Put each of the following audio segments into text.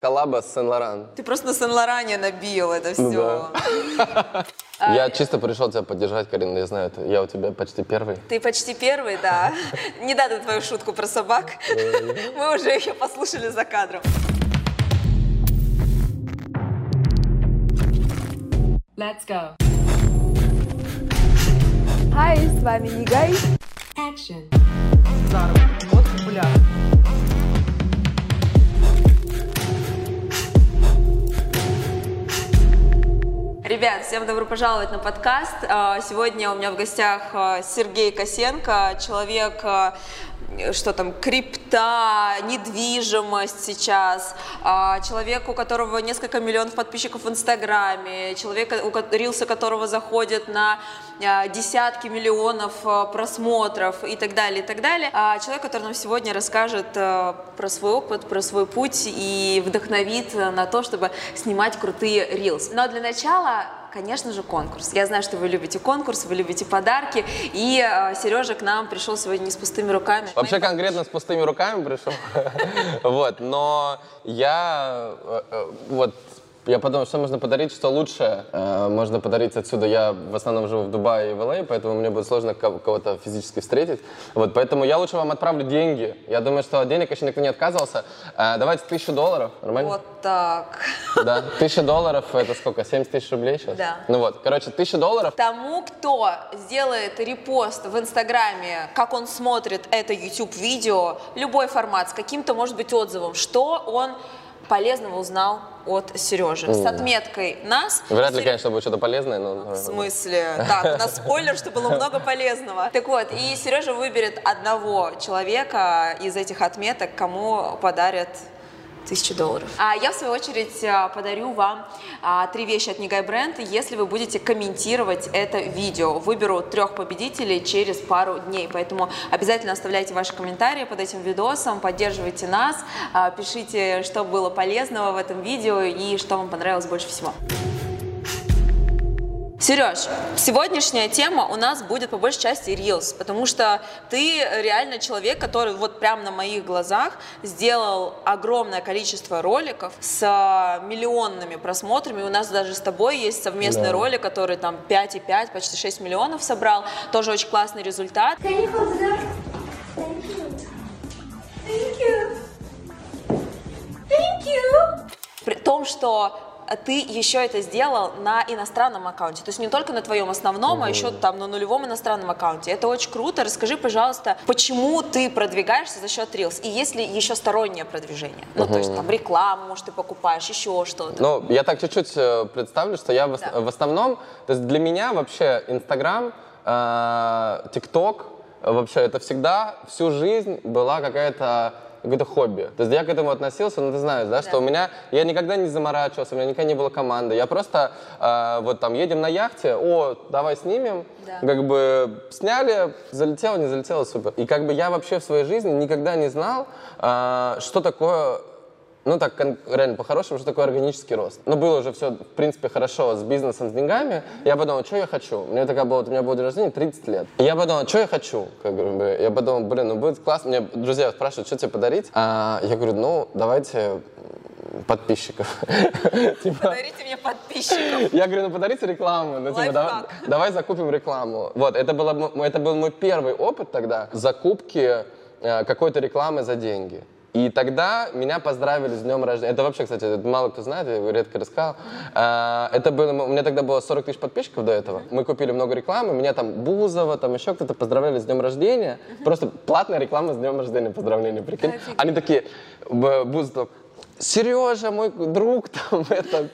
Коллаба с Сен-Лоран. Ты просто на Сен-Лоране набил это все. Ну Я чисто пришел тебя поддержать, Карина, я знаю, я у тебя почти первый. Ты почти первый, да. Не надо твою шутку про собак. Мы уже ее послушали за кадром. Let's go. Hi, с вами Нигай. Action. Здорово. Вот популярно. Ребят, всем добро пожаловать на подкаст. А, Сегодня у меня в гостях а, Сергей Косенко, человек, а, что там, крипта, недвижимость сейчас, а, человек, у которого несколько миллионов подписчиков в Инстаграме, человек, у рилсы которого заходят на а, десятки миллионов а, просмотров и так далее, и так далее. А, Человек, который нам сегодня расскажет а, про свой опыт, про свой путь и вдохновит на то, чтобы снимать крутые рилс. Но для начала Конечно же, конкурс. Я знаю, что вы любите конкурс, вы любите подарки. И э, Сережа к нам пришел сегодня не с пустыми руками. Вообще конкретно с пустыми руками пришел. Вот, но я э, э, вот я подумал, что можно подарить, что лучше э, можно подарить отсюда. Я в основном живу в Дубае и в Л.А., поэтому мне будет сложно ко- кого-то физически встретить. Вот, поэтому я лучше вам отправлю деньги. Я думаю, что от денег еще никто не отказывался. Э, давайте тысячу долларов, нормально? Вот так. Да, тысяча долларов это сколько? 70 тысяч рублей сейчас? Да. Ну вот, короче, тысяча долларов. Тому, кто сделает репост в Инстаграме, как он смотрит это YouTube-видео, любой формат, с каким-то, может быть, отзывом, что он полезного узнал от Сережи. С отметкой нас. Вряд ли, Серё- конечно, будет что-то полезное, но... В смысле? Так, у нас спойлер, что было много полезного. Так вот, и Сережа выберет одного человека из этих отметок, кому подарят тысячу долларов. А я, в свою очередь, а, подарю вам а, три вещи от Нигай Бренд, если вы будете комментировать это видео. Выберу трех победителей через пару дней, поэтому обязательно оставляйте ваши комментарии под этим видосом, поддерживайте нас, а, пишите, что было полезного в этом видео и что вам понравилось больше всего. Сереж, сегодняшняя тема у нас будет по большей части Reels, потому что ты реально человек, который вот прямо на моих глазах сделал огромное количество роликов с а, миллионными просмотрами. У нас даже с тобой есть совместный Да. ролик, который там 5,5, почти 6 миллионов собрал. Тоже очень классный результат. You. Thank you. Thank you. При том, что ты еще это сделал на иностранном аккаунте. То есть не только на твоем основном, а еще там на нулевом иностранном аккаунте. Это очень круто. Расскажи, пожалуйста, почему ты продвигаешься за счет Reels? И есть ли еще стороннее продвижение? Ну, то есть там рекламу, может, ты покупаешь, еще что-то. Ну, я так чуть-чуть э, представлю, что я в, Да. в основном, то есть для меня вообще Инстаграм, э, ТикТок, э, вообще это всегда всю жизнь была какая-то какое-то хобби. То есть я к этому относился, ну ты знаешь, да, что у меня, я никогда не заморачивался, у меня никогда не было команды. Я просто, э, вот там, едем на яхте, о, давай снимем, Да. как бы сняли, залетело, не залетело, супер. И как бы я вообще в своей жизни никогда не знал, э, что такое ну так, реально по-хорошему, что такое органический рост. Ну, было уже все, в принципе, хорошо с бизнесом, с деньгами. Я подумал, что я хочу? У меня такая была, у меня был день рождения, 30 лет. И я подумал, что я хочу? Как бы, я подумал, блин, ну будет классно. Мне друзья спрашивают, что тебе подарить? А я говорю, ну, давайте подписчиков. Типа, Подарите мне подписчиков. я говорю, ну подарите рекламу. Ну, типа, давай, закупим рекламу. Вот, это, было, это был мой первый опыт тогда закупки э, какой-то рекламы за деньги. И тогда меня поздравили с днем рождения. Это вообще, кстати, мало кто знает, я редко рассказал. Э, Это было, у меня тогда было 40 тысяч подписчиков до этого. Мы купили много рекламы, меня там Бузова, там еще кто-то поздравляли с днем рождения. Просто платная реклама с днем рождения, поздравления, прикинь. Они такие, Бузов, Сережа, мой друг, там, это,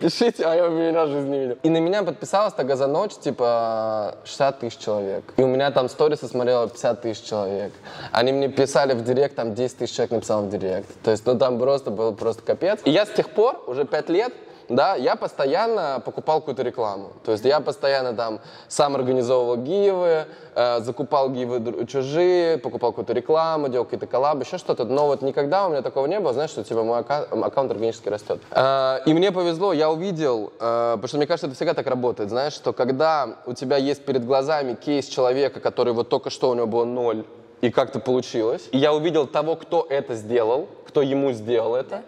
пишите, а я меня в жизни видел. И на меня подписалось тогда за ночь, типа, 60 тысяч человек. И у меня там сторисы смотрело 50 тысяч человек. Они мне писали в директ, там 10 тысяч человек написал в директ. То есть, ну, там просто был просто капец. И я с тех пор, уже 5 лет, да, я постоянно покупал какую-то рекламу. То есть я постоянно там сам организовывал гивы, э, закупал гивы чужие, покупал какую-то рекламу, делал какие-то коллабы, еще что-то. Но вот никогда у меня такого не было, знаешь, что типа мой ака- аккаунт органически растет. Э, и мне повезло, я увидел, э, потому что мне кажется, это всегда так работает, знаешь, что когда у тебя есть перед глазами кейс человека, который вот только что у него было ноль, и как-то получилось. И я увидел того, кто это сделал, кто ему сделал это.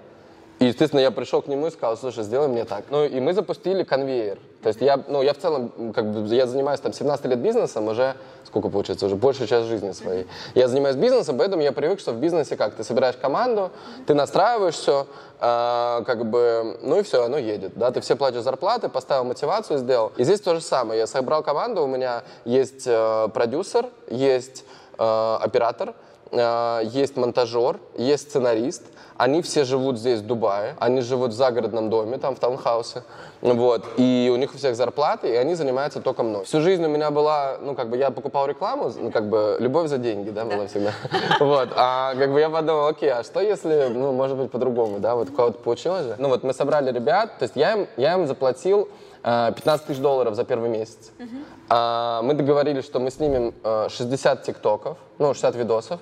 И, естественно, я пришел к нему и сказал, слушай, сделай мне так. Ну, и мы запустили конвейер. То есть я, ну, я в целом, как бы, я занимаюсь там 17 лет бизнесом, уже, сколько получается, уже большую часть жизни своей. Я занимаюсь бизнесом, поэтому я привык, что в бизнесе как, ты собираешь команду, ты настраиваешь все, как бы, ну и все, оно едет, да, ты все платишь зарплаты, поставил мотивацию, сделал. И здесь то же самое, я собрал команду, у меня есть э, продюсер, есть э, оператор, э, есть монтажер, есть сценарист, они все живут здесь, в Дубае. Они живут в загородном доме, там, в таунхаусе. Вот. И у них у всех зарплаты, и они занимаются только мной. Всю жизнь у меня была, ну, как бы, я покупал рекламу, ну, как бы, любовь за деньги, да, была всегда. Вот. А, как бы, я подумал, окей, а что если, ну, может быть, по-другому, да, вот у кого-то получилось же. Ну, вот мы собрали ребят, то есть я им, я им заплатил э, 15 тысяч долларов за первый месяц. А, мы договорились, что мы снимем э, 60 тиктоков, ну, 60 видосов,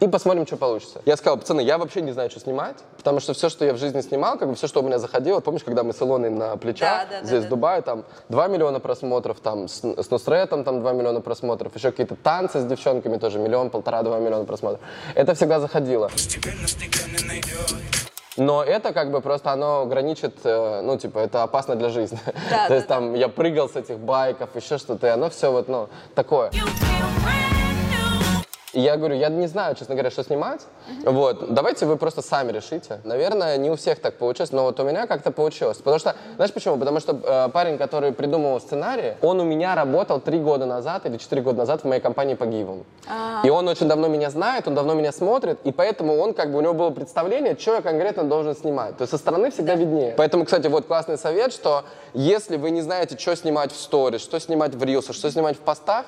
и посмотрим, что получится. Я сказал, пацаны, я вообще не знаю, что снимать, потому что все, что я в жизни снимал, как бы все, что у меня заходило, помнишь, когда мы с Илоной на плечах, Да, да, здесь да. в Дубае, там 2 миллиона просмотров, там с, с Нусретом там 2 миллиона просмотров, еще какие-то танцы с девчонками тоже, миллион, полтора, два миллиона просмотров. Это всегда заходило. Но это как бы просто оно граничит, э, ну, типа, это опасно для жизни. Да, То да, есть там я прыгал с этих байков, еще что-то, и оно все вот, ну, такое. И я говорю, я не знаю, честно говоря, что снимать. Вот, давайте вы просто сами решите. Наверное, не у всех так получилось, но вот у меня как-то получилось. Потому что, знаешь почему? Потому что э, парень, который придумывал сценарий, он у меня работал три года назад или четыре года назад в моей компании по гивам. И он очень давно меня знает, он давно меня смотрит, и поэтому он как бы, у него было представление, что я конкретно должен снимать. То есть со стороны всегда виднее. Поэтому, кстати, вот классный совет, что если вы не знаете, что снимать в сторис, что снимать в рилсах, что снимать в постах,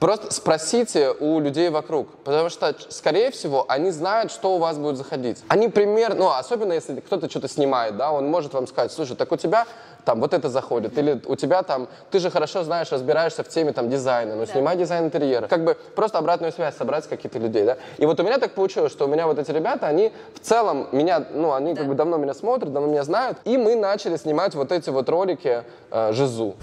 Просто спросите у людей вокруг, потому что, скорее всего, они знают, что у вас будет заходить. Они примерно, ну, особенно если кто-то что-то снимает, да, он может вам сказать, слушай, так у тебя там вот это заходит, или у тебя там, ты же хорошо знаешь, разбираешься в теме там дизайна, ну, снимай дизайн интерьера. Как бы просто обратную связь собрать с каких-то людей, да. И вот у меня так получилось, что у меня вот эти ребята, они в целом меня, ну, они как бы давно меня смотрят, давно меня знают, и мы начали снимать вот эти вот ролики э, Жизу.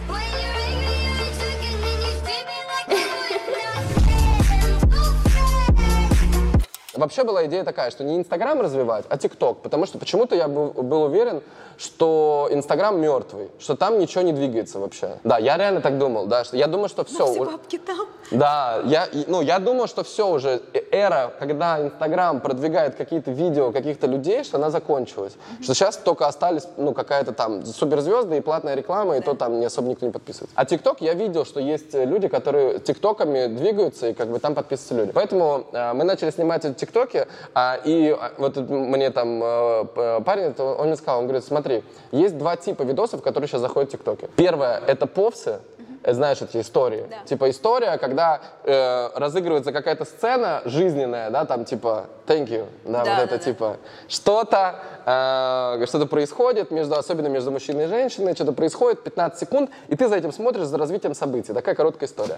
Вообще была идея такая, что не Инстаграм развивать, а ТикТок, потому что почему-то я был, уверен, что Инстаграм мертвый, что там ничего не двигается вообще. Да, я реально так думал, да, что я думаю, что все. Все бабки там. Да, я, ну, я думал, что все уже, э- эра, когда Инстаграм продвигает какие-то видео каких-то людей, что она закончилась. Что сейчас только остались, ну, какая-то там суперзвезды и платная реклама, и то там не особо никто не подписывается. А ТикТок я видел, что есть люди, которые ТикТоками двигаются, и как бы там подписываются люди. Поэтому э, мы начали снимать эти ТикТоки, а, и а, вот мне там э, парень, он мне сказал, он говорит, смотри, есть два типа видосов, которые сейчас заходят в ТикТоке. Первое — это повсы, Э, знаешь эти истории. Типа история, когда э, разыгрывается какая-то сцена жизненная, да, там типа thank you, да, Да, вот да, это да. типа что-то, э, что-то происходит между, особенно между мужчиной и женщиной, что-то происходит 15 секунд, и ты за этим смотришь за развитием событий. Такая короткая история.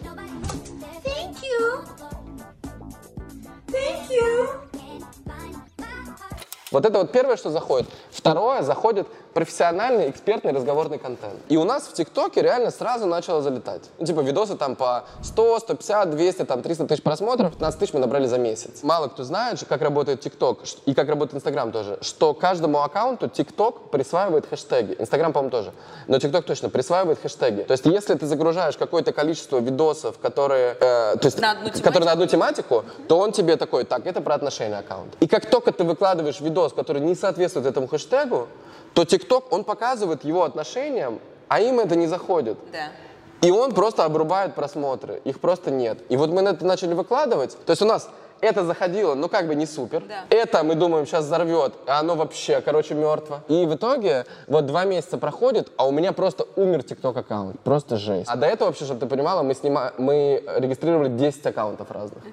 Thank you. Thank you. Вот это вот первое, что заходит. Второе, заходит профессиональный, экспертный разговорный контент. И у нас в ТикТоке реально сразу начало залетать. Ну, типа видосы там по 100, 150, 200, там 300 тысяч просмотров, 15 тысяч мы набрали за месяц. Мало кто знает, как работает ТикТок и как работает Инстаграм тоже, что каждому аккаунту ТикТок присваивает хэштеги. Инстаграм, по-моему, тоже. Но ТикТок точно присваивает хэштеги. То есть если ты загружаешь какое-то количество видосов, которые, э, то есть, На одну которые на одну тематику, то он тебе такой, так, это про отношения аккаунт. И как только ты выкладываешь видос, который не соответствует этому хэштегу, то ТикТок, он показывает его отношениям, а им это не заходит. Да. И он просто обрубает просмотры, их просто нет. И вот мы на это начали выкладывать, то есть у нас это заходило, ну как бы не супер. Да. Это, мы думаем, сейчас взорвет, а оно вообще, короче, мертво. И в итоге вот два месяца проходит, а у меня просто умер ТикТок аккаунт. Просто жесть. А до этого вообще, чтобы ты понимала, мы, снима... мы регистрировали 10 аккаунтов разных.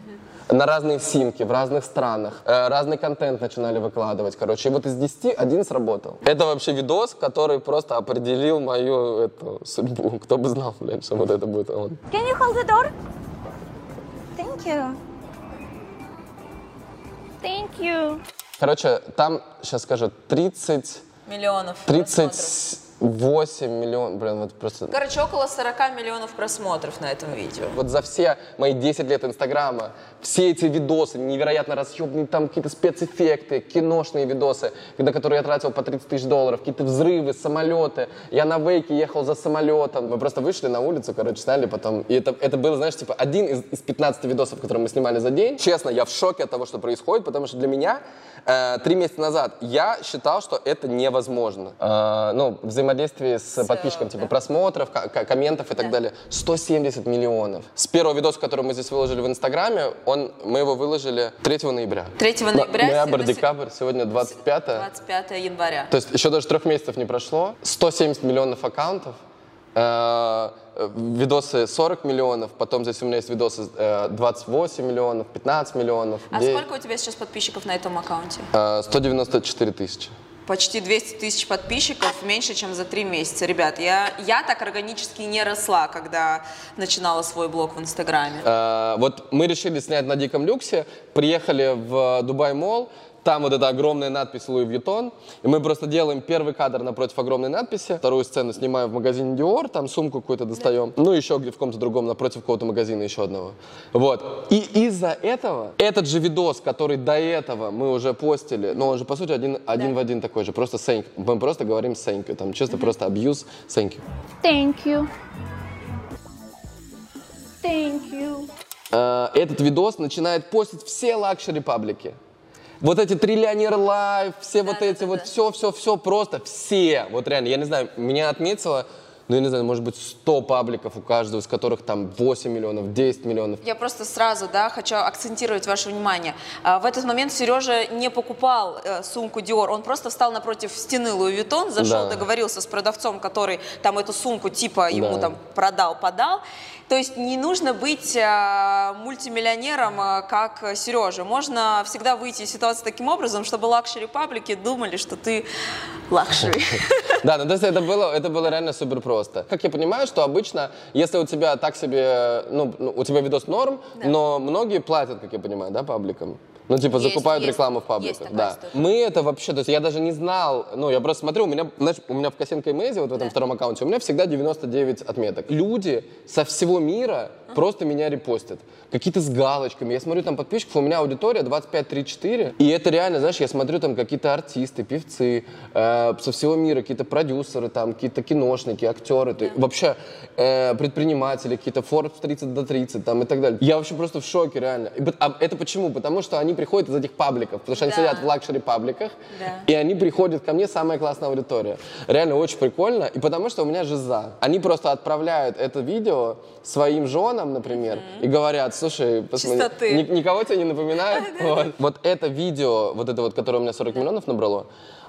На разные симки, в разных странах. Э, разный контент начинали выкладывать, короче. И вот из 10 один сработал. Это вообще видос, который просто определил мою эту судьбу. Кто бы знал, блядь, что вот это будет он. Can you hold the door? Thank you. Thank you. Короче, там, сейчас скажу, 30, Миллионов. просмотров. 30, 8 миллионов, блин, вот просто... Короче, около 40 миллионов просмотров на этом видео. Вот за все мои 10 лет Инстаграма, все эти видосы, невероятно разъемные, там какие-то спецэффекты, киношные видосы, на которые я тратил по 30 тысяч долларов, какие-то взрывы, самолеты. Я на вейке ехал за самолетом. Мы просто вышли на улицу, короче, сняли потом. И это, это было, знаешь, типа один из, из 15 видосов, которые мы снимали за день. Честно, я в шоке от того, что происходит, потому что для меня три месяца назад я считал, что это невозможно. Э, ну, взаимодействие с, подписчиком, типа просмотров, ко- ко- комментов и так далее. 170 миллионов. С первого видоса, который мы здесь выложили в Инстаграме, он, мы его выложили 3 ноября. 3 ноября. Ноябрь, декабрь, сегодня 25 25 января. То есть еще даже трех месяцев не прошло. 170 миллионов аккаунтов. Э, э, Видосы 40 миллионов, потом здесь у меня есть видосы э, 28 миллионов, 15 миллионов, А 9, сколько у тебя сейчас подписчиков на этом аккаунте? э, 194 тысячи. Почти 200 тысяч подписчиков, меньше, чем за три месяца. Ребят, я, я так органически не росла, когда начинала свой блог в Инстаграме. Э, Вот мы решили снять на Диком Люксе, приехали в Дубай Мол, там вот эта огромная надпись Луи Вьютон, и мы просто делаем первый кадр напротив огромной надписи, вторую сцену снимаем в магазине Dior, там сумку какую-то достаем, ну еще где в каком-то другом, напротив какого-то магазина еще одного. Вот. И из-за этого этот же видос, который до этого мы уже постили, ну он же по сути один, один в один такой же, просто thank, мы просто говорим thank you, там чисто просто абьюз thank you. Thank you. Thank you. э, этот видос начинает постить все лакшери паблики. Вот эти Trillionaire Life, все вот эти вот, все, все, все, просто все. Вот реально, я не знаю, меня отметило, ну, я не знаю, может быть, 100 пабликов у каждого, из которых там 8 миллионов, 10 миллионов. Я просто сразу, да, хочу акцентировать ваше внимание. А, В этот момент Сережа не покупал э, сумку Dior, он просто встал напротив стены Louis Vuitton, зашел, Да. договорился с продавцом, который там эту сумку типа ему Да. там продал, подал. То есть не нужно быть э, мультимиллионером, э, как Сережа. Можно всегда выйти из ситуации таким образом, чтобы лакшери паблики думали, что ты лакшери. Да, ну то есть это было, это было реально супер просто. Как я понимаю, что обычно, если у тебя так себе, ну, ну, у тебя видос норм, но многие платят, как я понимаю, да, пабликам. Ну, типа, Есть, закупают есть, рекламу в пабликах. Да. история. Мы это вообще, то есть я даже не знал, ну, я просто смотрю, у меня, знаешь, у меня в Kosenko Amazing, вот в этом втором аккаунте, у меня всегда 99 отметок. Люди со всего мира просто меня репостят. Какие-то с галочками. Я смотрю там подписчиков, у меня аудитория 25-34. И это реально, знаешь, я смотрю там какие-то артисты, певцы э, со всего мира, какие-то продюсеры, там какие-то киношники, актеры, то- вообще э, предприниматели, какие-то Forbes 30 до 30 там и так далее. Я вообще просто в шоке, реально. И а это почему? Потому что они приходят из этих пабликов, потому что они Да. сидят в лакшери-пабликах, Да. и они приходят ко мне, самая классная аудитория. Реально очень прикольно, и потому что у меня жиза. Они просто отправляют это видео своим женам, например, и говорят, слушай, посмотри, Чистоты. ни- никого тебе не напоминает? Вот. Вот это видео, вот это вот, которое у меня 40 миллионов набрало,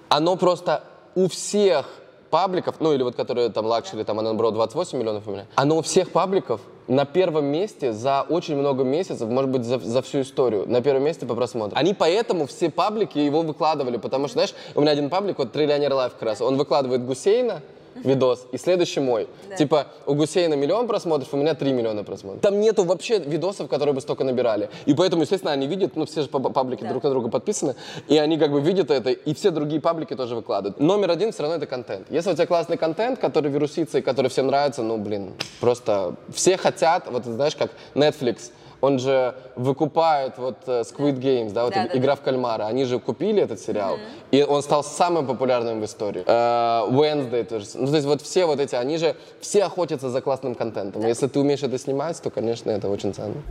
оно просто у всех пабликов, ну или вот которые там лакшери, там оно набрало 28 миллионов у меня, оно у всех пабликов на первом месте за очень много месяцев, может быть, за, за всю историю, на первом месте по просмотрам. Они поэтому все паблики его выкладывали, потому что, знаешь, у меня один паблик, вот Trillionaire Life как раз, он выкладывает Гусейна, видос, и следующий мой. Типа, у Гусейна миллион просмотров, у меня 3 миллиона просмотров. Там нету вообще видосов, которые бы столько набирали. И поэтому, естественно, они видят, ну, все же па- паблики друг на друга подписаны, и они как бы видят это, и все другие паблики тоже выкладывают. Номер один все равно это контент. Если у тебя классный контент, который вирусится и который всем нравится, ну, блин, просто все хотят, вот знаешь, как Netflix, он же выкупает вот э, Squid Games, да, вот Да, да, игра в кальмара. Они же купили этот сериал, и он стал самым популярным в истории. Э, Wednesday тоже. Ну, то есть вот все вот эти, они же все охотятся за классным контентом. Если ты умеешь это снимать, то, конечно, это очень ценно.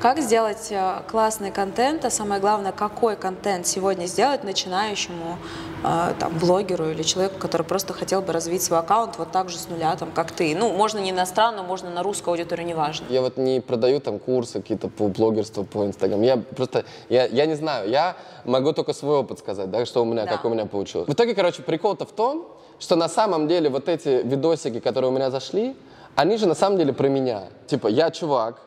Как сделать э, классный контент, а самое главное, какой контент сегодня сделать начинающему там, блогеру или человеку, который просто хотел бы развить свой аккаунт вот так же с нуля, там, как ты. Ну, можно не иностранную, можно на русскую аудиторию, неважно. Я вот не продаю там курсы какие-то по блогерству, по Инстаграм. Я просто, я, я не знаю, я могу только свой опыт сказать, да, что у меня, Да. как у меня получилось. В итоге, короче, прикол-то в том, что на самом деле вот эти видосики, которые у меня зашли, они же на самом деле про меня. Типа, я чувак,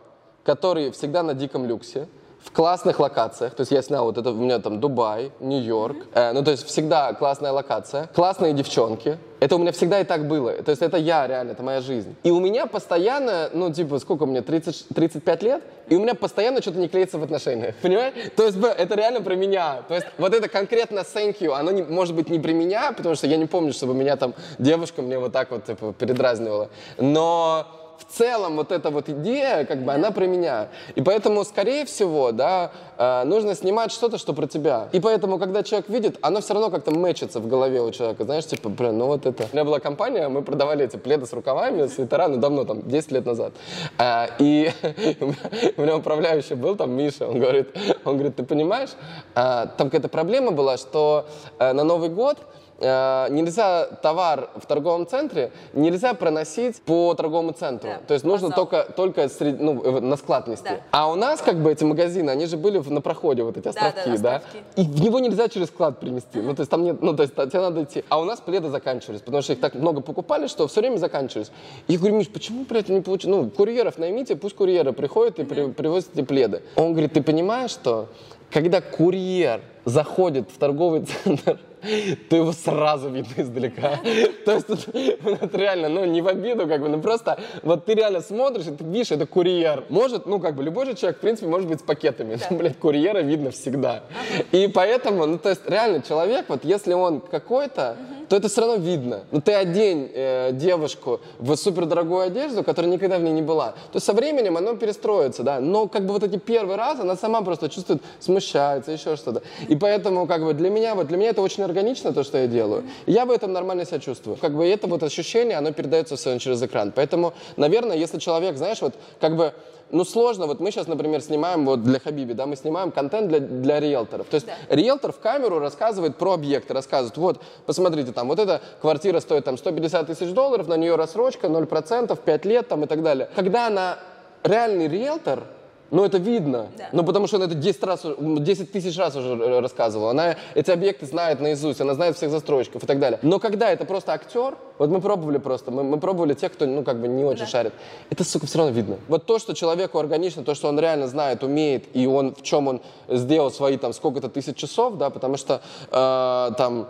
который всегда на диком люксе, в классных локациях. То есть я снял вот это, у меня там Дубай, Нью-Йорк. Э, ну, то есть всегда классная локация, классные девчонки. Это у меня всегда и так было. То есть это я реально, это моя жизнь. И у меня постоянно, ну, типа, сколько мне, 30, 35 лет? И у меня постоянно что-то не клеится в отношениях. Понимаешь? То есть это реально про меня. То есть вот это конкретно thank you, оно не, может быть не про меня, потому что я не помню, чтобы меня там девушка мне вот так вот типа, передразнивала. Но в целом вот эта вот идея, как бы, она про меня. И поэтому, скорее всего, да, э, нужно снимать что-то, что про тебя. И поэтому, когда человек видит, оно все равно как-то мэчится в голове у человека. Знаешь, типа, блин, ну вот это. У меня была компания, мы продавали эти пледы с рукавами, свитера, ну давно, там, 10 лет назад. Э, И у меня- управляющий был там, Миша, он говорит, он говорит, ты понимаешь, э, там какая-то проблема была, что на Новый год э, нельзя товар в торговом центре нельзя проносить по торговому центру. Да, То есть нужно вокзал. только, только сред- ну, на склад нести. Да. А у нас как бы эти магазины, они же были в- на проходе, вот эти да, островки, да? островки. И в него нельзя через склад принести. Ну, то есть там нет, ну, то есть тебе надо идти. А у нас пледы заканчивались, потому что их так много покупали, что все время заканчивались. И я говорю, Миш, почему, блядь, не получилось? Ну, курьеров наймите, пусть курьеры приходят и при- привозят эти пледы. Он говорит, ты понимаешь, что когда курьер заходит в торговый центр, то его сразу видно издалека. То есть тут, это реально, ну, не в обиду, как бы, ну, просто вот ты реально смотришь, и ты видишь, это курьер. Может, ну, как бы, любой же человек, в принципе, может быть с пакетами. Но, блядь, курьера видно всегда. И поэтому, ну, то есть, реально, человек, вот, если он какой-то, то это все равно видно. Ну, ты одень э, девушку в супердорогую одежду, которая никогда в ней не была, то со временем оно перестроится, да. Но, как бы, вот эти первый раз она сама просто чувствует, смущается, еще что-то. И поэтому, как бы, для меня, вот, для меня это очень органично, то, что я делаю. И я в этом нормально себя чувствую. Как бы, это вот ощущение, оно передается все через экран. Поэтому, наверное, если человек, знаешь, вот, как бы, ну, сложно. Вот мы сейчас, например, снимаем вот для Хабиби, да, мы снимаем контент для, для риэлторов. То есть риэлтор в камеру рассказывает про объекты, рассказывает, вот, посмотрите, там, вот эта квартира стоит там 150 тысяч долларов, на нее рассрочка 0%, 5 лет там и так далее. Когда она реальный риэлтор, ну, это видно. Да. Ну, потому что она это 10, раз, уже- 10 тысяч раз уже э, рассказывала. Она эти объекты знает наизусть, она знает всех застройщиков и так далее. Но когда это просто актер, вот мы пробовали просто, мы, мы пробовали тех, кто, ну, как бы не очень шарит. Это, сука, все равно видно. Вот то, что человеку органично, то, что он реально знает, умеет, и он в чем он сделал свои там сколько-то тысяч часов, да, потому что э, там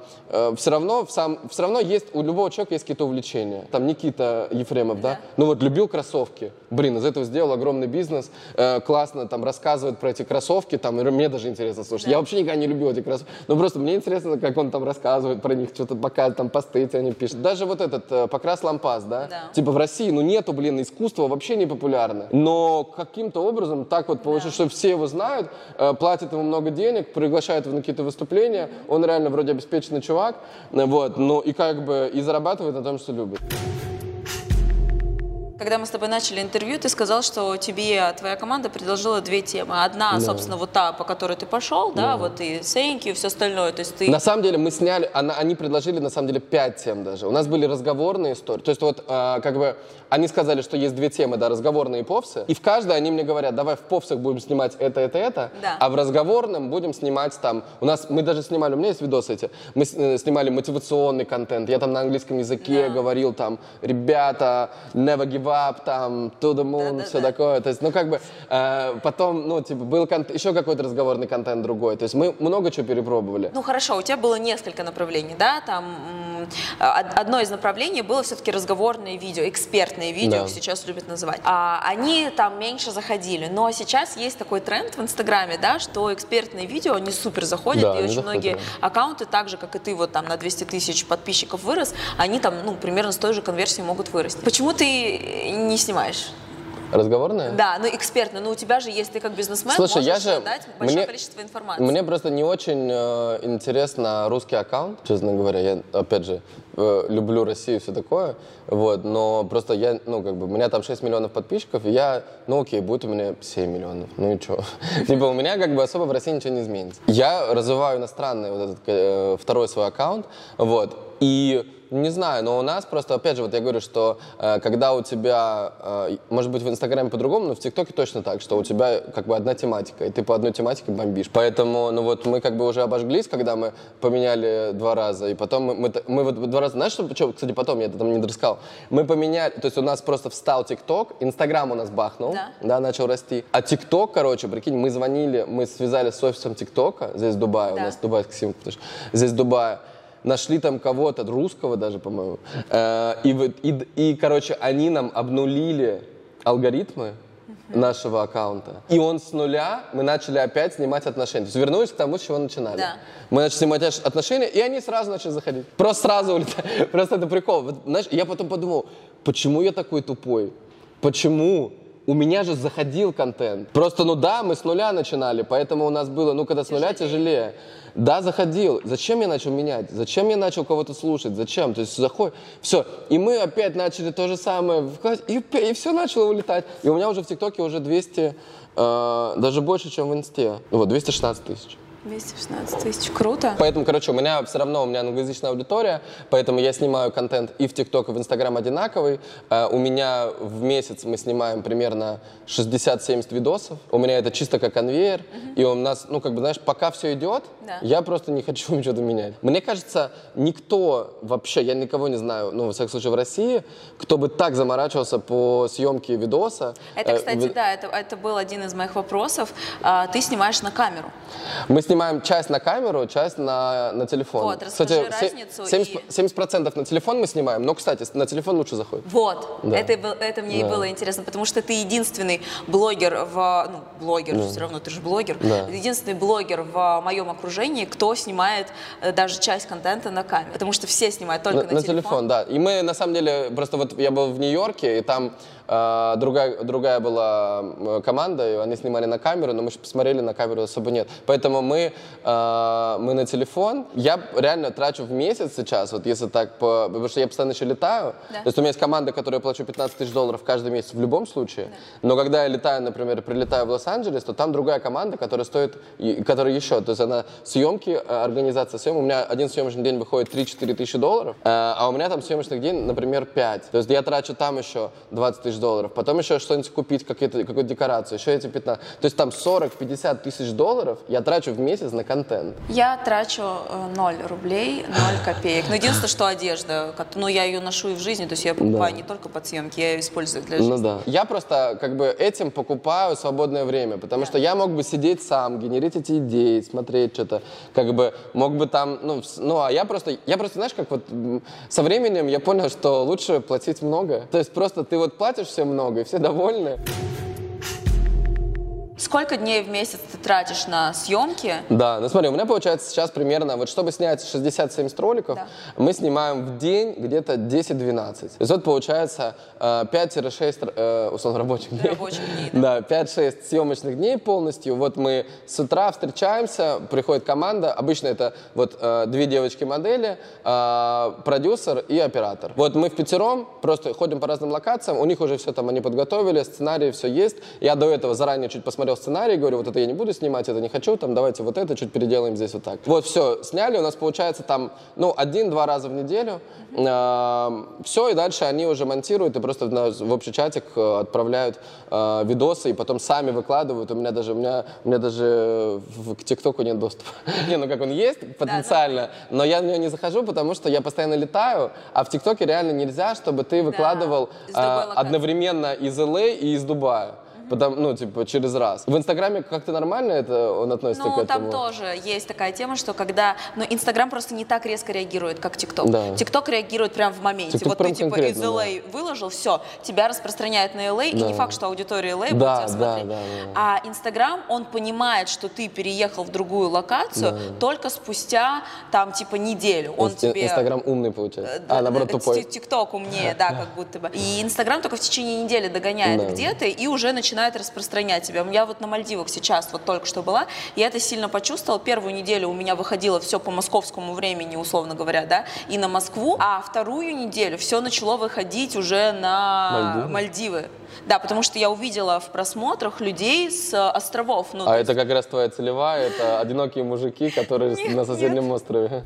все равно в сам, все равно есть у любого человека есть какие-то увлечения. Там Никита Ефремов, да, ну вот любил кроссовки, блин, из этого сделал огромный бизнес, э, классно там рассказывает про эти кроссовки, там мне даже интересно слушать. Я вообще никогда не любил эти кроссовки, но просто мне интересно, как он там рассказывает про них, что-то показывает, там посты они пишут. Даже вот этот э, покрас лампас, да, Да. типа в России, ну нету, блин, искусства вообще не популярно, но каким-то образом так вот получилось, что все его знают, э, платят ему много денег, приглашают его на какие-то выступления, он реально вроде обеспеченный чувак, э, вот, ну и как бы и зарабатывает на том, что любит. Когда мы с тобой начали интервью, ты сказал, что тебе твоя команда предложила две темы. Одна, собственно, вот та, по которой ты пошел, да, вот и thank you, все остальное. То есть ты... На самом деле мы сняли, она- они предложили на самом деле пять тем даже. У нас были разговорные истории. То есть вот а, как бы они сказали, что есть две темы, да, разговорные и повсы. И в каждой они мне говорят, давай в повсах будем снимать это, это, это, Да. а в разговорном будем снимать там. У нас мы даже снимали, у меня есть видосы эти. Мы э, снимали мотивационный контент. Я там на английском языке говорил там, ребята, never give up, там, to the moon, все Да-да-да. такое. То есть, ну как бы э, потом, ну типа был кон- еще какой-то разговорный контент другой. То есть мы много чего перепробовали. Ну хорошо, у тебя было несколько направлений, да? Там одно из направлений было все-таки разговорные видео, экспертные видео, Да. их сейчас любят называть. А, они там меньше заходили, но сейчас есть такой тренд в Инстаграме, да, что экспертные видео они супер заходят, Да, и очень заходят, многие да. аккаунты, так же как и ты, вот там на 200 тысяч подписчиков вырос, они там, ну, примерно с той же конверсией могут вырасти. Почему ты не снимаешь? Разговорная? Да, ну экспертно, но у тебя же есть, ты как бизнесмен, Слушай, я можешь же... дать большое мне- количество информации. Мне просто не очень э, интересно русский аккаунт, честно говоря. Я, опять же, э, люблю Россию и все такое, вот, но просто я, ну, как бы, у меня там 6 миллионов подписчиков, и я, ну, окей, будет у меня 7 миллионов, ну и что? Типа, у меня, как бы, особо в России ничего не изменится. Я развиваю иностранный вот этот, э, второй свой аккаунт, вот, и не знаю, но у нас просто, опять же, вот я говорю, что э, когда у тебя, э, может быть, в Инстаграме по-другому, но в ТикТоке точно так, что у тебя как бы одна тематика, и ты по одной тематике бомбишь. Поэтому, ну вот мы как бы уже обожглись, когда мы поменяли два раза, и потом мы, мы, мы вот два раза, знаешь, что, что, кстати, потом, я это там не дорассказал, мы поменяли, то есть у нас просто встал ТикТок, Инстаграм у нас бахнул, Да. да, начал расти. А ТикТок, короче, прикинь, мы звонили, мы связались с офисом ТикТока, здесь в Дубае, у Да. нас дубайский симка, потому что здесь в Дубае. Нашли там кого-то, русского даже, по-моему. Э, и, и, и, короче, они нам обнулили алгоритмы нашего аккаунта. И он с нуля, мы начали опять снимать отношения. То есть вернулись к тому, с чего начинали. Да. Мы начали снимать отношения, и они сразу начали заходить. Просто сразу улетают. Просто это прикол. Вот, знаешь, я потом подумал, почему я такой тупой? Почему? У меня же заходил контент. Просто, ну да, мы с нуля начинали, поэтому у нас было, ну, когда с нуля тяжелее. Да, заходил. Зачем я начал менять? Зачем я начал кого-то слушать? Зачем? То есть заход... Все. И мы опять начали то же самое. вкладывать, И, все начало улетать. И у меня уже в ТикТоке уже 200, э, даже больше, чем в Инсте. Вот, 216 тысяч. 216 тысяч. Круто. Поэтому, короче, у меня все равно у меня англоязычная аудитория, поэтому я снимаю контент и в ТикТок, и в Инстаграм одинаковый. Э, у меня в месяц мы снимаем примерно 60-70 видосов. У меня это чисто как конвейер. И у нас, ну, как бы, знаешь, пока все идет, Да. я просто не хочу ничего менять. Мне кажется, никто вообще, я никого не знаю, ну, во всяком случае, в России, кто бы так заморачивался по съемке видоса. Это, Э, кстати, в- да, это, это был один из моих вопросов. А, Ты снимаешь на камеру. Мы снимаем часть на камеру, часть на, на телефон. Вот, расскажи се- разницу 70, и- 70% на телефон мы снимаем, но, кстати, на телефон лучше заходит. Вот, Да. это, и это мне и Да. было интересно, потому что ты единственный блогер в, ну, блогер, все равно ты же блогер, Да. единственный блогер в моем окружении, кто снимает э, даже часть контента на камеру, потому что все снимают только на, на, на телефон, да. И мы, на самом деле, просто вот я был в Нью-Йорке, и там другая, другая была команда, и они снимали на камеру, но мы же посмотрели, на камеру особо нет. Поэтому мы, э, мы на телефон. Я реально трачу в месяц сейчас, вот если так, по, потому что я постоянно еще летаю. Да. То есть у меня есть команда, которой я плачу 15 тысяч долларов каждый месяц в любом случае. Но когда я летаю, например, прилетаю в Лос-Анджелес, то там другая команда, которая стоит, которая еще, то есть она съемки, э, организация съемок. У меня один съемочный день выходит 3-4 тысячи долларов, э, а у меня там съемочных день, например, 5. То есть я трачу там еще 20 тысяч долларов, потом еще что-нибудь купить, какую-то декорацию, еще эти 15. То есть там 40-50 тысяч долларов я трачу в месяц на контент. Я трачу э, 0 рублей, 0 копеек. Но единственное, что одежда, ну я ее ношу и в жизни, то есть я покупаю Да. не только под съемки, я ее использую для жизни. Ну да. Я просто как бы этим покупаю свободное время, потому что я мог бы сидеть сам, генерить эти идеи, смотреть что-то, как бы мог бы там, ну, ну а я просто, я просто, знаешь, как вот со временем я понял, что лучше платить много. То есть просто ты вот платишь всем много, и все довольны. Сколько дней в месяц ты тратишь на съемки? Да, ну смотри, у меня получается сейчас примерно, вот чтобы снять 60-70 роликов, Да. мы снимаем в день где-то 10-12. То есть вот получается э, 5-6 э, условно рабочих дней. Рабочих дней, Да, 5-6 съемочных дней полностью. Вот мы с утра встречаемся, приходит команда, обычно это вот э, две девочки-модели, э, продюсер и оператор. Вот мы в пятером просто ходим по разным локациям, у них уже все там они подготовили, сценарий все есть. Я до этого заранее чуть посмотрел сценарий, говорю, вот это я не буду снимать, это не хочу, там давайте вот это чуть переделаем здесь вот так. Вот все, сняли, у нас получается там, ну, один-два раза в неделю. все, и дальше они уже монтируют и просто на- в общий чатик э, отправляют э, видосы и потом сами выкладывают. У меня даже, у меня, у меня даже в- к ТикТоку нет доступа. Не, ну как он есть потенциально, но я на него не захожу, потому что я постоянно летаю, а в ТикТоке реально нельзя, чтобы ты выкладывал э, одновременно из ЛА и из Дубая. Потому, ну, типа, через раз. В Инстаграме как-то нормально это он относится к Ну, этому? там тоже есть такая тема, что когда... Но Инстаграм просто не так резко реагирует, как ТикТок. Да. ТикТок реагирует прям в моменте. TikTok вот ты типа из LA выложил, все, тебя распространяет на LA, и Да. не факт, что аудитория LA будет Да, тебя да, смотреть. да, да. А Инстаграм, он понимает, что ты переехал в другую локацию только спустя, там, типа, неделю. Он Инст- тебе... Инстаграм умный получается. Э, А, да, наоборот, э, тупой. Ти- ТикТок умнее, да, как будто бы. И Инстаграм только в течение недели догоняет, Да. где ты, и уже начинает распространять тебя. Я вот на Мальдивах сейчас вот только что была, я это сильно почувствовала. Первую неделю у меня выходило все по московскому времени, условно говоря, да, и на Москву, а вторую неделю все начало выходить уже на Мальдивы? Мальдивы. Да, потому что я увидела в просмотрах людей с островов. Ну, А есть- это как раз твоя целевая, это одинокие мужики, которые на соседнем острове.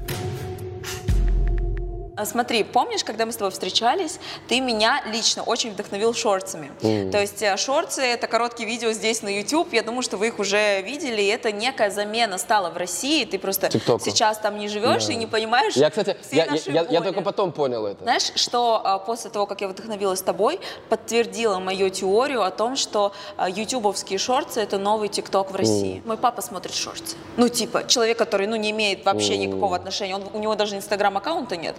А Смотри, помнишь, когда мы с тобой встречались, ты меня лично очень вдохновил шорцами. То есть э, шорцы — это короткие видео здесь на YouTube. Я думаю, что вы их уже видели. И это некая замена стала в России. Ты просто ТикТоку. сейчас там не живешь Да. и не понимаешь Я, кстати, я, я, я- я только потом понял это. Знаешь, что а, после того, как я вдохновилась тобой, подтвердила мою теорию о том, что а, ютубовские шорты — это новый тикток в России. Мой папа смотрит шорты. Ну, типа, человек, который, ну, не имеет вообще никакого отношения, он, у него даже инстаграм-аккаунта нет,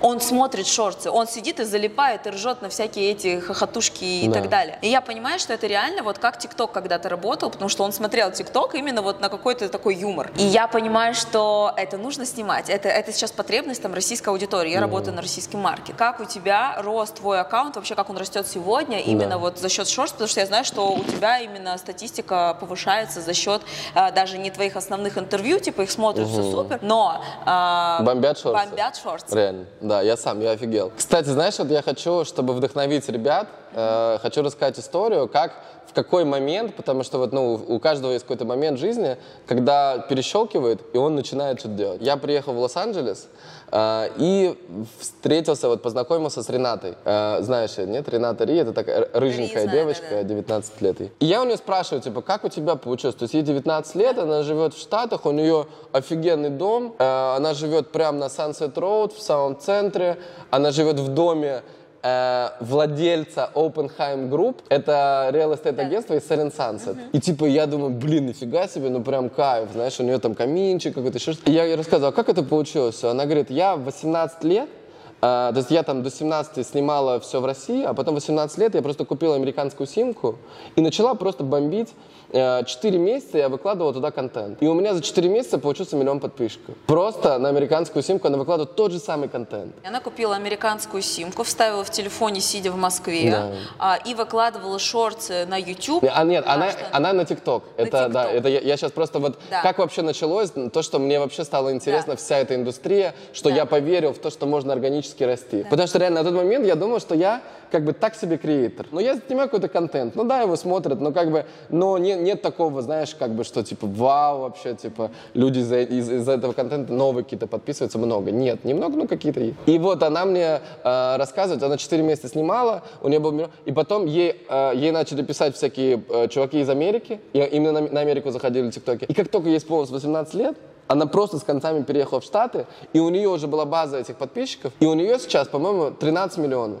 он смотрит шорты, он сидит и залипает, и ржет на всякие эти хохотушки и Да. так далее. И я понимаю, что это реально вот как тикток когда-то работал, потому что он смотрел тикток именно вот на какой-то такой юмор. И я понимаю, что это нужно снимать, это, это сейчас потребность там российской аудитории, я работаю на российский маркет. Как у тебя рос твой аккаунт, вообще как он растет сегодня, именно Да. вот за счет шорт, потому что я знаю, что у тебя именно статистика повышается за счет а, даже не твоих основных интервью, типа их смотрят, все супер, но а, Бомбят шорты. бомбят шорты. Реально, да, я сам, я офигел. Кстати, знаешь, вот я хочу, чтобы вдохновить ребят, э, хочу рассказать историю, как, в какой момент, потому что вот, ну, у каждого есть какой-то момент жизни, когда перещелкивает, и он начинает что-то делать. Я приехал в Лос-Анджелес и встретился, вот познакомился с Ренатой. Э, знаешь, нет? Рената Ри, это такая рыженькая знаю, девочка, да-да. 19 лет. И я у нее спрашиваю, типа, как у тебя получилось? То есть ей 19 лет, она живет в Штатах, у нее офигенный дом, э, она живет прямо на Sunset Road, в самом центре, она живет в доме э, владельца Oppenheim Group, это real estate агентство из Sunset. И типа я думаю, блин, нифига себе, ну прям кайф, знаешь, у нее там каминчик какой-то, еще что-то. И я ей рассказывал, а как это получилось? Она говорит, я в 18 лет а, то есть я там до 17 снимала все в России, а потом в 18 лет я просто купила американскую симку и начала просто бомбить. Э, Четыре месяца я выкладывала туда контент. И у меня за 4 месяца получился миллион подписчиков. Просто на американскую симку она выкладывает тот же самый контент. Она купила американскую симку, вставила в телефоне, сидя в Москве, Да. а, и выкладывала шорты на YouTube. А нет, она, что- она на ТикТок. Это да, TikTok. это я, сейчас просто вот Да. как вообще началось, то, что мне вообще стало интересно, Да. вся эта индустрия, что Да. я поверил в то, что можно органически расти. Потому что реально на тот момент я думал, что я как бы так себе креатор. Ну я снимаю какой-то контент, ну да, его смотрят, но как бы, но не- нет такого, знаешь, как бы, что типа вау вообще, типа люди из, из, из этого контента новые какие-то подписываются много. Нет, немного, ну какие-то есть. И вот она мне э, рассказывает, она 4 месяца снимала, у нее был миллион, и потом ей, э, ей начали писать всякие э, чуваки из Америки, и именно на, на Америку заходили тиктоки. И как только ей исполнилось 18 лет, она просто с концами переехала в Штаты, и у нее уже была база этих подписчиков, и у нее сейчас, по-моему, 13 миллионов.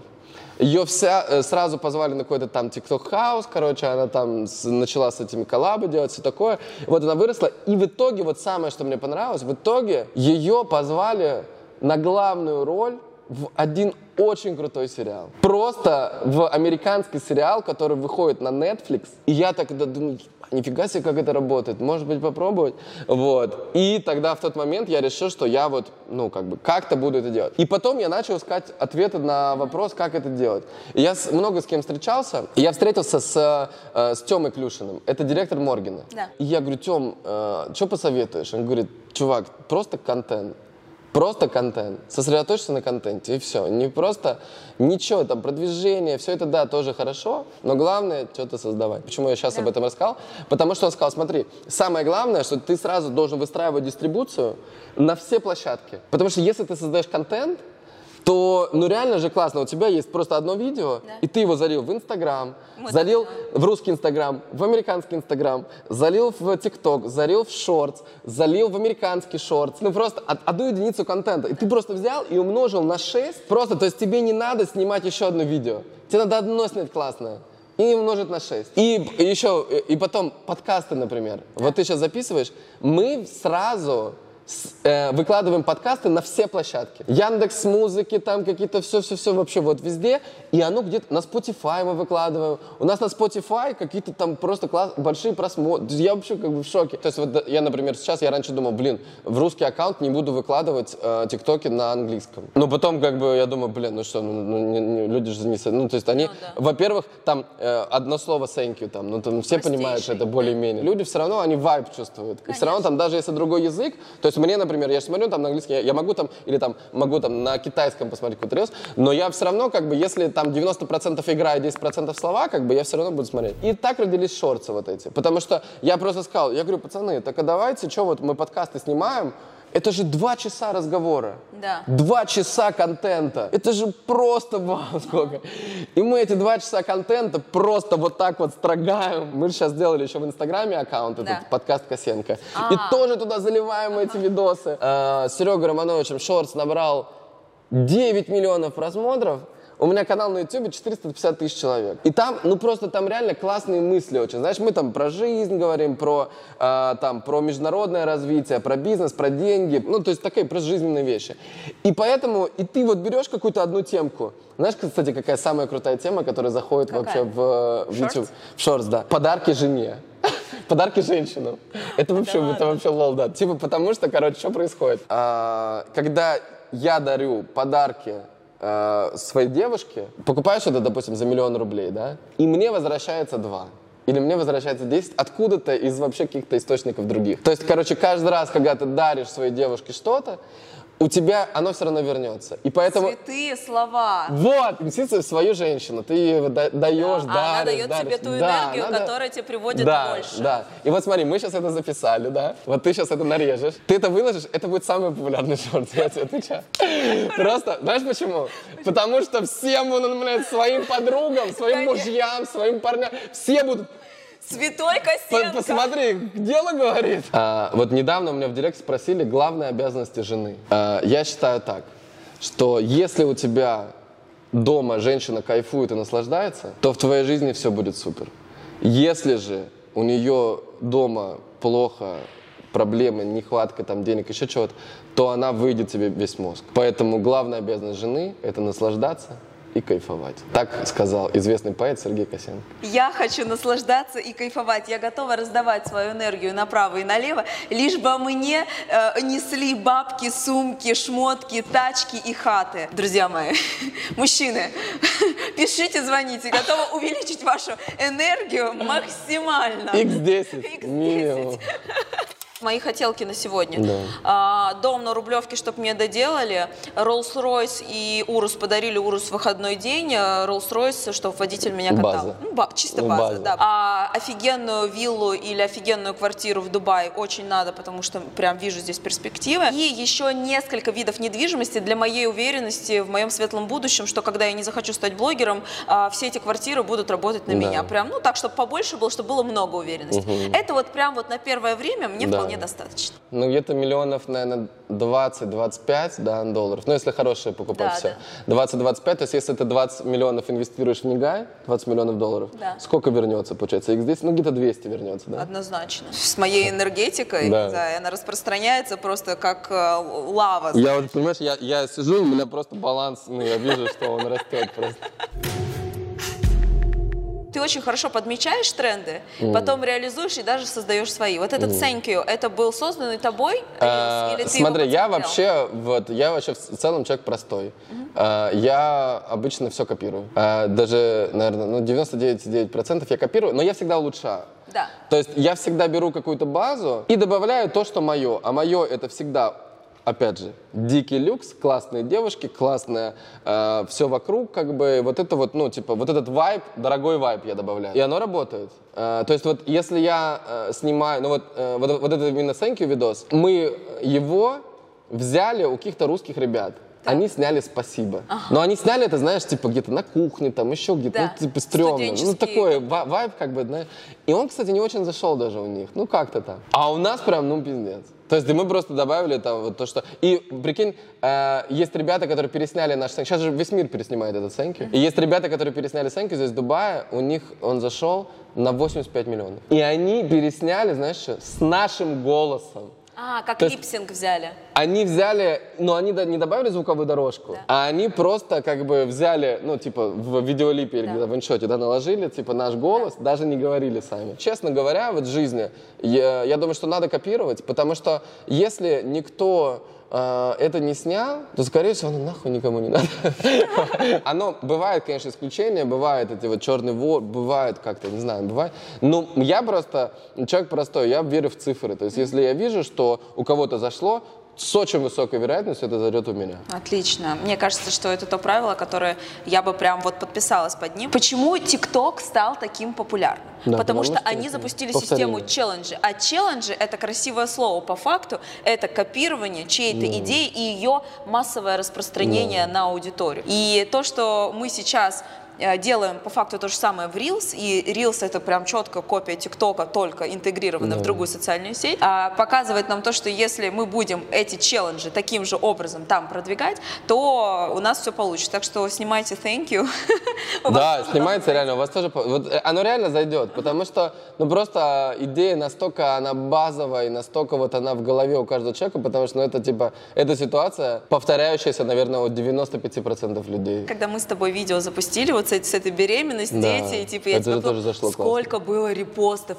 Ее вся э, сразу позвали на какой-то там TikTok хаус, короче, она там с- начала с этими коллабы делать, все такое. Вот она выросла, и в итоге, вот самое, что мне понравилось, в итоге ее позвали на главную роль в один очень крутой сериал. Просто в американский сериал, который выходит на Netflix. И я тогда думаю, «Ебать, нифига себе, как это работает. Может быть, попробовать? Вот. И тогда в тот момент я решил, что я вот, ну, как бы, как-то буду это делать. И потом я начал искать ответы на вопрос, как это делать. И я с- много с кем встречался. И я встретился с, э, с Тёмой Клюшиным. Это директор Моргена. Да. И я говорю, Тём, что посоветуешь? Он говорит, чувак, просто контент. Просто контент. Сосредоточься на контенте, и все. Не просто ничего, там, продвижение, все это, да, тоже хорошо, но главное, что-то создавать. Почему я сейчас об этом рассказал? Потому что он сказал, смотри, самое главное, что ты сразу должен выстраивать дистрибуцию на все площадки. Потому что если ты создаешь контент, то, ну реально же классно, у тебя есть просто одно видео, и ты его залил в Инстаграм, залил в русский Инстаграм, в американский Инстаграм, залил в ТикТок, залил в Шортс, залил в американский Шортс. Ну просто од- одну единицу контента. И ты просто взял и умножил на 6. Просто, то есть тебе не надо снимать еще одно видео. Тебе надо одно снять классное. И умножить на 6. И еще, и потом подкасты, например. Вот ты сейчас записываешь, мы сразу с- э, выкладываем подкасты на все площадки. Яндекс музыки, там какие-то все-все-все вообще вот везде. И оно где-то на Spotify мы выкладываем. У нас на Spotify какие-то там просто класс, большие просмотры. Я вообще как бы в шоке. То есть вот да, я, например, сейчас, я раньше думал, блин, в русский аккаунт не буду выкладывать э, тиктоки на английском. Но потом как бы я думаю, блин, ну что, ну, ну, не- не- люди же не... Ну, то есть они, во-первых, там э, одно слово thank you, там, ну там все понимают, что это Простейший, более-менее. Люди все равно, они вайб чувствуют. И все равно там, даже если другой язык, то есть мне, например, я смотрю там на английском, я, я могу там, или там, могу там на китайском посмотреть какой-то рилс, но я все равно, как бы, если там 90% игра и 10% слова, как бы, я все равно буду смотреть. И так родились шорты вот эти. Потому что я просто сказал, я говорю, пацаны, так а давайте, что вот мы подкасты снимаем, Это же два часа разговора. Да. Два часа контента. Это же просто вау сколько. И мы эти два часа контента просто вот так вот строгаем. Мы сейчас сделали еще в Инстаграме аккаунт, Да. этот подкаст Косенко. И тоже туда заливаем эти видосы. А, С Серегой Романовичем Шортс набрал 9 миллионов просмотров. У меня канал на YouTube 450 тысяч человек. И там, ну просто там реально классные мысли очень. Знаешь, мы там про жизнь говорим, про, а, там, про международное развитие, про бизнес, про деньги. Ну, то есть такие просто жизненные вещи. И поэтому, и ты вот берешь какую-то одну темку. Знаешь, кстати, какая самая крутая тема, которая заходит вообще в, э, в YouTube? В шортс, да. Подарки жене. Подарки женщинам. Это вообще, это вообще лол, да. Типа, потому что, короче, что происходит? А, когда я дарю подарки э, своей девушке, покупаю что-то, допустим, за миллион рублей, да, и мне возвращается два. Или мне возвращается 10 откуда-то из вообще каких-то источников других. То есть, короче, каждый раз, когда ты даришь своей девушке что-то, у тебя оно все равно вернется. И поэтому... Святые слова. Вот, инвестиция в свою женщину. Ты ее да- даешь, А она даришь, дает тебе даришь. ту Да, энергию, она да- которая тебе приводит да, больше. Да, И вот смотри, мы сейчас это записали, да? Вот ты сейчас это нарежешь. Ты это выложишь, это будет самый популярный шорт, я тебе отвечаю. Просто, знаешь почему? Потому что всем будут, блядь, своим подругам, своим мужьям, своим парням, все будут Святой Косенко. Посмотри, дело говорит. А, вот недавно у меня в директ спросили главные обязанности жены. А, я считаю так, что если у тебя дома женщина кайфует и наслаждается, то в твоей жизни все будет супер. Если же у нее дома плохо, проблемы, нехватка там денег, еще чего-то, то она выйдет тебе весь мозг. Поэтому главная обязанность жены – это наслаждаться и кайфовать. Так сказал известный поэт Сергей Косенко. Я хочу наслаждаться и кайфовать. Я готова раздавать свою энергию направо и налево, лишь бы мне э, несли бабки, сумки, шмотки, тачки и хаты. Друзья мои, мужчины, пишите, звоните. Готова увеличить вашу энергию максимально. X10 X10. минимум. Мои хотелки на сегодня. Да. А, дом на Рублевке, чтобы мне доделали. Rolls-Royce и Урус подарили Урус в выходной день. а Rolls-Royce, чтобы водитель меня катал. База. Ну, ба- чисто Ну, база, база. да. А офигенную виллу или офигенную квартиру в Дубае очень надо, потому что прям вижу здесь перспективы. И еще несколько видов недвижимости для моей уверенности в моем светлом будущем, что когда я не захочу стать блогером, а, все эти квартиры будут работать на Да. меня. Прям, ну так, чтобы побольше было, чтобы было много уверенности. Это вот прям вот на первое время мне Да. вполне достаточно. Ну, где-то миллионов, наверное, 20-25 да, долларов. Ну, если хорошие покупать Да, все. да. 20-25, то есть если ты 20 миллионов инвестируешь в Нигай, 20 миллионов долларов, Да. сколько вернется, получается? X10, ну, где-то 200 вернется, да? Однозначно. С моей энергетикой, Да. да, она распространяется просто как э, лава. Я вот, понимаешь, я, я сижу, у меня просто баланс, ну, я вижу, что он растет просто. Ты очень хорошо подмечаешь тренды, потом реализуешь и даже создаешь свои. Вот этот thank you, это был созданный тобой? Reels, или ты Смотри, я вообще, вот, я вообще в целом человек простой. А, Я обычно все копирую. А, Даже, наверное, ну, 99,9% я копирую, но я всегда улучшаю. Да. То есть я всегда беру какую-то базу и добавляю то, что мое. А мое это всегда, опять же, дикий люкс, классные девушки, классное все вокруг, как бы вот это вот, ну, типа, вот этот вайб, дорогой вайб я добавляю. И оно работает. Э, то есть вот если я э, снимаю, ну вот, э, вот, вот это именно thank you видос, мы его взяли у каких-то русских ребят. Они сняли спасибо. Но они сняли это, знаешь, типа где-то на кухне, там еще где-то, Да. ну, типа стрёмно. Ну, такой ва- вайб, как бы, знаешь. И он, кстати, не очень зашел даже у них. Ну, как-то так. А у нас прям, ну, пиздец. То есть, мы просто добавили там вот то, что... И, прикинь, э, есть ребята, которые пересняли наш сценки. Сейчас же весь мир переснимает этот сценки. И есть ребята, которые пересняли сценки здесь, в Дубае. У них он зашел на 85 миллионов. И они пересняли, знаешь, что? с нашим голосом. А, как То липсинг взяли. Они взяли, но они да- не добавили звуковую дорожку, а они просто как бы взяли, ну, типа, в видеолипе или где-то в иншоте, да, наложили, типа, наш голос, даже не говорили сами. Честно говоря, вот в жизни, я, я думаю, что надо копировать, потому что если никто э, это не снял, то, скорее всего, оно нахуй никому не надо. Оно бывает, конечно, исключения, бывает эти вот черный вор, бывает как-то, не знаю, бывает. Но я просто человек простой, я верю в цифры. То есть, если я вижу, что у кого-то зашло, с очень высокой вероятностью это зайдет у меня. Отлично. Мне кажется, что это то правило, которое я бы прям вот подписалась под ним. Почему TikTok стал таким популярным? Да, потому потому что что они запустили повторение. систему челленджи. А челленджи это красивое слово. По факту это копирование чьей-то идеи и ее массовое распространение на аудиторию. И то, что мы сейчас делаем по факту то же самое в Reels, и Reels это прям четко копия ТикТока, только интегрирована в другую социальную сеть, а, показывает нам то, что если мы будем эти челленджи таким же образом там продвигать, то у нас все получится. Так что снимайте thank you. Да, снимается реально, у вас тоже... Вот, э, оно реально зайдет, потому что, ну, просто идея настолько, она базовая, и настолько вот она в голове у каждого человека, потому что, ну, это, типа, эта ситуация, повторяющаяся, наверное, у 95% людей. Когда мы с тобой видео запустили, вот с, этой- с этой беременностью, Да, дети, и, типа, я это тебе же тоже говорю, зашло сколько было репостов.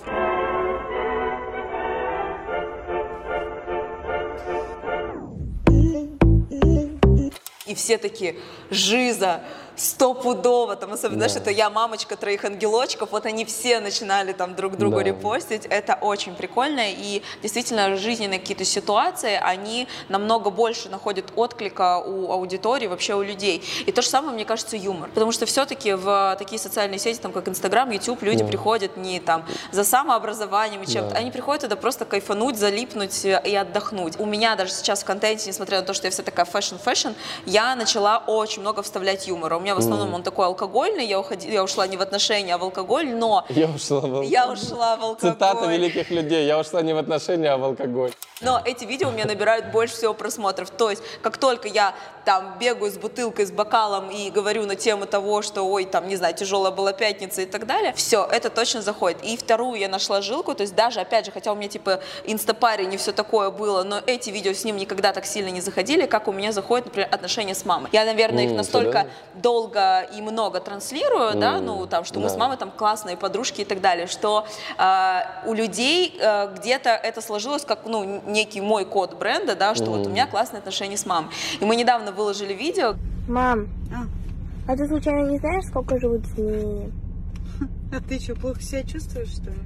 И все такие, жиза, стопудово, там, особенно, знаешь, это я мамочка троих ангелочков, вот они все начинали там друг другу Да. репостить, это очень прикольно, и действительно жизненные какие-то ситуации, они намного больше находят отклика у аудитории, вообще у людей. И то же самое, мне кажется, юмор, потому что все-таки в такие социальные сети, там, как Инстаграм, Ютуб, люди приходят не там за самообразованием и чем-то, Да. они приходят туда просто кайфануть, залипнуть э, и отдохнуть. У меня даже сейчас в контенте, несмотря на то, что я вся такая фэшн-фэшн, я начала очень много вставлять юмора. У меня в основном он такой алкогольный, я, уходи- я ушла не в отношения, а в алкоголь, но Я ушла в я ушла в алкоголь. Цитата великих людей. Я ушла не в отношения, а в алкоголь. Но эти видео у меня набирают больше всего просмотров. То есть, как только я там бегаю с бутылкой, с бокалом и говорю на тему того, что, ой, там, не знаю, тяжелая была пятница и так далее, все, это точно заходит. И вторую я нашла жилку, то есть даже, опять же, хотя у меня, типа, инстапаре не все такое было, но эти видео с ним никогда так сильно не заходили, как у меня заходят, например, отношения с мамой. Я, наверное, их настолько серьезно? Долго и много транслирую, да, ну, там, что мы с да. мамой там классные подружки и так далее, что э, у людей э, где-то это сложилось как, ну, некий мой код бренда, да, что вот у меня классные отношения с мамой. И мы недавно выложили видео, Мам, а ты случайно не знаешь, сколько живут змеи? А ты что, плохо себя чувствуешь, что ли?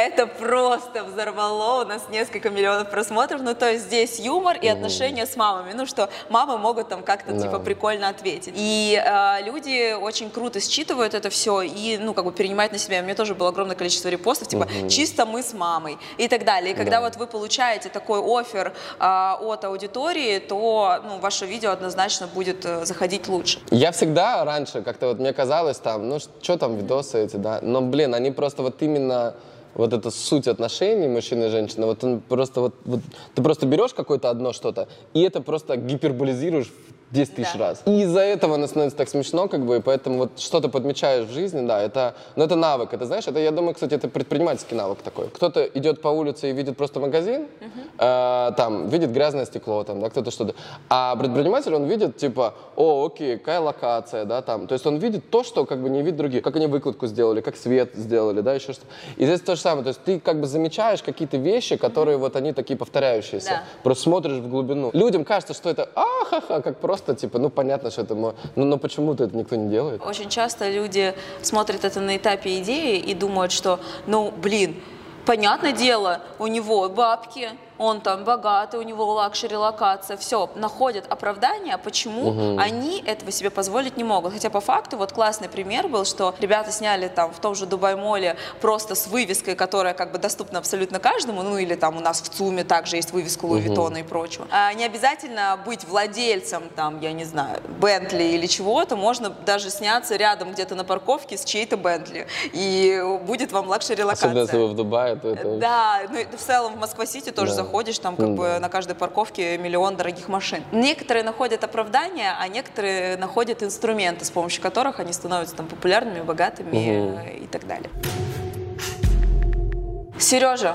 Это просто взорвало у нас несколько миллионов просмотров. Ну, то есть здесь юмор и отношения с мамами. Ну, что мамы могут там как-то, Да. типа, прикольно ответить. И э, люди очень круто считывают это все и, ну, как бы перенимают на себя. У меня тоже было огромное количество репостов, типа, чисто мы с мамой и так далее. И когда Да. вот вы получаете такой офер э, от аудитории, то, ну, ваше видео однозначно будет э, заходить лучше. Я всегда раньше, как-то вот мне казалось там, ну что там видосы эти, да, но, блин, они просто вот именно вот эта суть отношений мужчины и женщины, вот он просто вот, вот ты просто берешь какое-то одно что-то, и это просто гиперболизируешь в 10 тысяч Да. раз. И из-за этого оно становится так смешно, как бы, и поэтому вот что ты подмечаешь в жизни, да, это, ну, это навык, это, знаешь, это, я думаю, кстати, это предпринимательский навык такой. Кто-то идет по улице и видит просто магазин, э, там, видит грязное стекло, там, да, кто-то что-то. А предприниматель, он видит, типа, о, окей, какая локация, да, там. То есть он видит то, что как бы не видят другие. Как они выкладку сделали, как свет сделали, да, еще что И здесь то же самое. То есть ты как бы замечаешь какие-то вещи, которые вот они такие повторяющиеся. Да. Просто смотришь в глубину. Людям кажется, что это ахаха, как просто, типа, ну, понятно, что это... Ну, но почему-то это никто не делает. Очень часто люди смотрят это на этапе идеи и думают, что, ну, блин, понятное дело, у него бабки, он там богатый, у него лакшери локация, все, находят оправдание, почему они этого себе позволить не могут. Хотя по факту, вот классный пример был, что ребята сняли там в том же Дубай-моле просто с вывеской, которая как бы доступна абсолютно каждому, ну или там у нас в ЦУМе также есть вывеска Луи Виттона и прочего. А не обязательно быть владельцем там, я не знаю, Бентли или чего-то, можно даже сняться рядом где-то на парковке с чьей-то Бентли, и будет вам лакшери Особенно, если локация. вы в Дубае, то это... Да, ну и в целом в Москва-Сити тоже Да. Заходишь, там как бы на каждой парковке миллион дорогих машин. Некоторые находят оправдание, а некоторые находят инструменты, с помощью которых они становятся там популярными, богатыми э, и так далее. Сережа,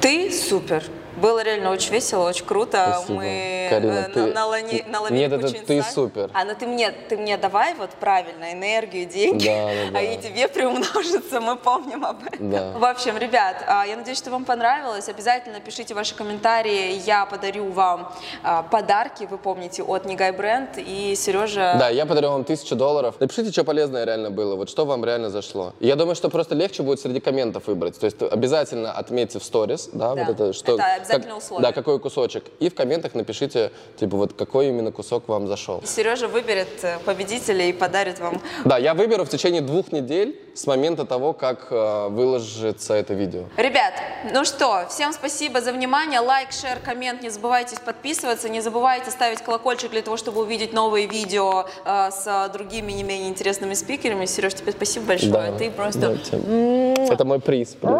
ты супер. Было реально очень весело, очень круто. Спасибо. Мы Карина, э, ты- на- налони- наловили Нет, это ты супер. А, ну ты мне, ты мне давай вот правильно энергию, деньги, Да, да, да. а и тебе приумножится, мы помним об этом. Да. В общем, ребят, а, я надеюсь, что вам понравилось. Обязательно пишите ваши комментарии, я подарю вам а, подарки, вы помните, от Негай Бренд и Сережа. Да, я подарю вам тысячу долларов. Напишите, что полезное реально было, вот что вам реально зашло. Я думаю, что просто легче будет среди комментов выбрать. То есть обязательно отметьте в сторис, да, Да, вот это, что, это обязательно обязательное условие. Да, какой кусочек. И в комментах напишите, типа, вот какой именно кусок вам зашел. Сережа выберет э, победителя и подарит вам. Да, я выберу в течение двух недель с момента того, как э, выложится это видео. Ребят, ну что, всем спасибо за внимание. Лайк, шер, коммент. Не забывайте подписываться. Не забывайте ставить колокольчик для того, чтобы увидеть новые видео э, с другими не менее интересными спикерами. Сереж, тебе спасибо большое. Да. Ты просто Да, Это мой приз. приз.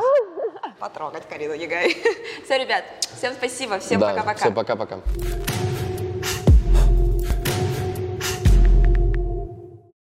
Потрогать Карину Егай. Все, ребят, всем спасибо. Всем Да, пока-пока. Все, пока-пока.